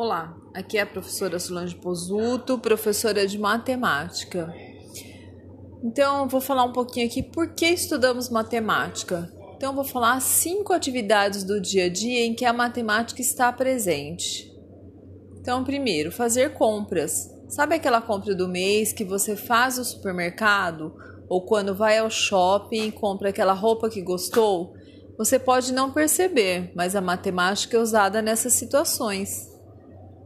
Olá, aqui é a professora Solange Pozuto, professora de matemática. Então, eu vou falar um pouquinho aqui por que estudamos matemática. Então, eu vou falar cinco atividades do dia a dia em que a matemática está presente. Então, primeiro, fazer compras. Sabe aquela compra do mês que você faz no supermercado ou quando vai ao shopping e compra aquela roupa que gostou? Você pode não perceber, mas a matemática é usada nessas situações.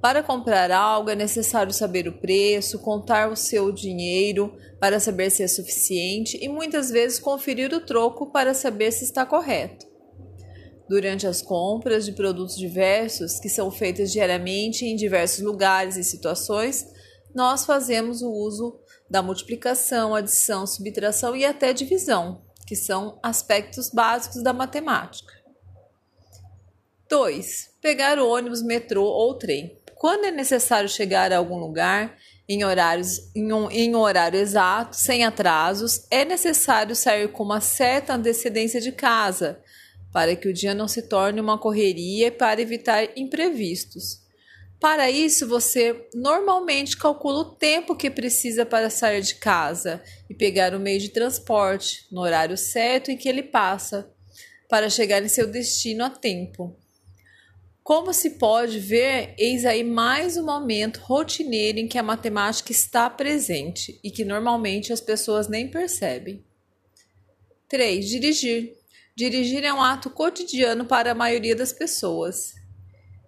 Para comprar algo é necessário saber o preço, contar o seu dinheiro para saber se é suficiente e muitas vezes conferir o troco para saber se está correto. Durante as compras de produtos diversos, que são feitas diariamente em diversos lugares e situações, nós fazemos o uso da multiplicação, adição, subtração e até divisão, que são aspectos básicos da matemática. 2. Pegar o ônibus, metrô ou trem. Quando é necessário chegar a algum lugar em, horários, em, um, em horário exato, sem atrasos, é necessário sair com uma certa antecedência de casa, para que o dia não se torne uma correria e para evitar imprevistos. Para isso, você normalmente calcula o tempo que precisa para sair de casa e pegar o meio de transporte no horário certo em que ele passa, para chegar em seu destino a tempo. Como se pode ver, eis aí mais um momento rotineiro em que a matemática está presente e que normalmente as pessoas nem percebem. 3. Dirigir. Dirigir é um ato cotidiano para a maioria das pessoas.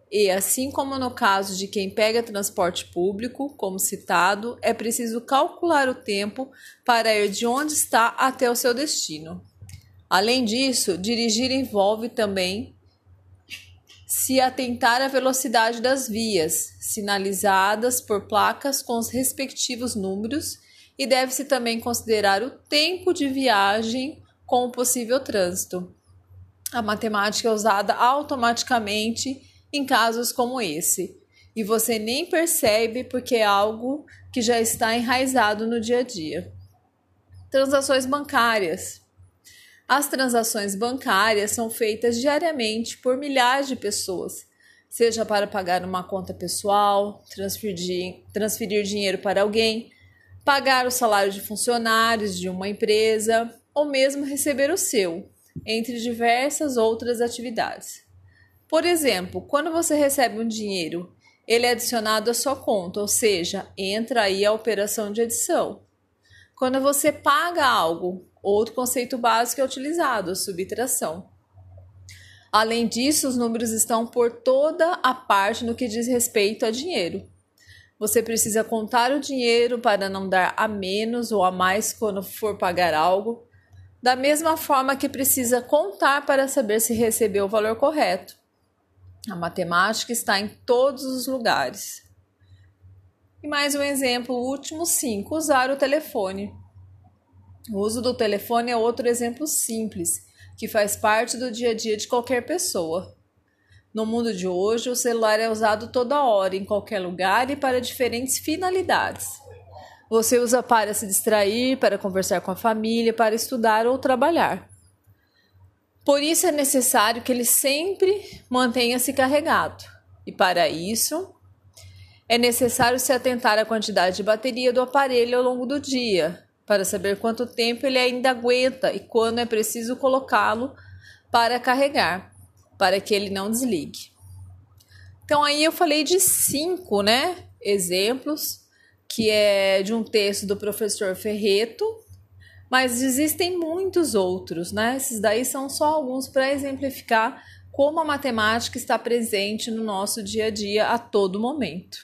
E, assim como no caso de quem pega transporte público, como citado, é preciso calcular o tempo para ir de onde está até o seu destino. Além disso, dirigir envolve também se atentar à velocidade das vias, sinalizadas por placas com os respectivos números, e deve-se também considerar o tempo de viagem com o possível trânsito. A matemática é usada automaticamente em casos como esse, e você nem percebe porque é algo que já está enraizado no dia a dia. Transações bancárias. As transações bancárias são feitas diariamente por milhares de pessoas, seja para pagar uma conta pessoal, transferir, transferir dinheiro para alguém, pagar o salário de funcionários de uma empresa ou mesmo receber o seu, entre diversas outras atividades. Por exemplo, quando você recebe um dinheiro, ele é adicionado à sua conta, ou seja, entra aí a operação de adição. Quando você paga algo, Outro conceito básico é utilizado, a subtração. Além disso, os números estão por toda a parte no que diz respeito a dinheiro. Você precisa contar o dinheiro para não dar a menos ou a mais quando for pagar algo, da mesma forma que precisa contar para saber se recebeu o valor correto. A matemática está em todos os lugares. E mais um exemplo, o último 5, usar o telefone. O uso do telefone é outro exemplo simples, que faz parte do dia a dia de qualquer pessoa. No mundo de hoje, o celular é usado toda hora, em qualquer lugar e para diferentes finalidades. Você usa para se distrair, para conversar com a família, para estudar ou trabalhar. Por isso é necessário que ele sempre mantenha-se carregado. E para isso, é necessário se atentar à quantidade de bateria do aparelho ao longo do dia, para saber quanto tempo ele ainda aguenta e quando é preciso colocá-lo para carregar, para que ele não desligue. Então aí eu falei de cinco, né, exemplos que é de um texto do professor Ferreto, mas existem muitos outros, né? Esses daí são só alguns para exemplificar como a matemática está presente no nosso dia a dia a todo momento.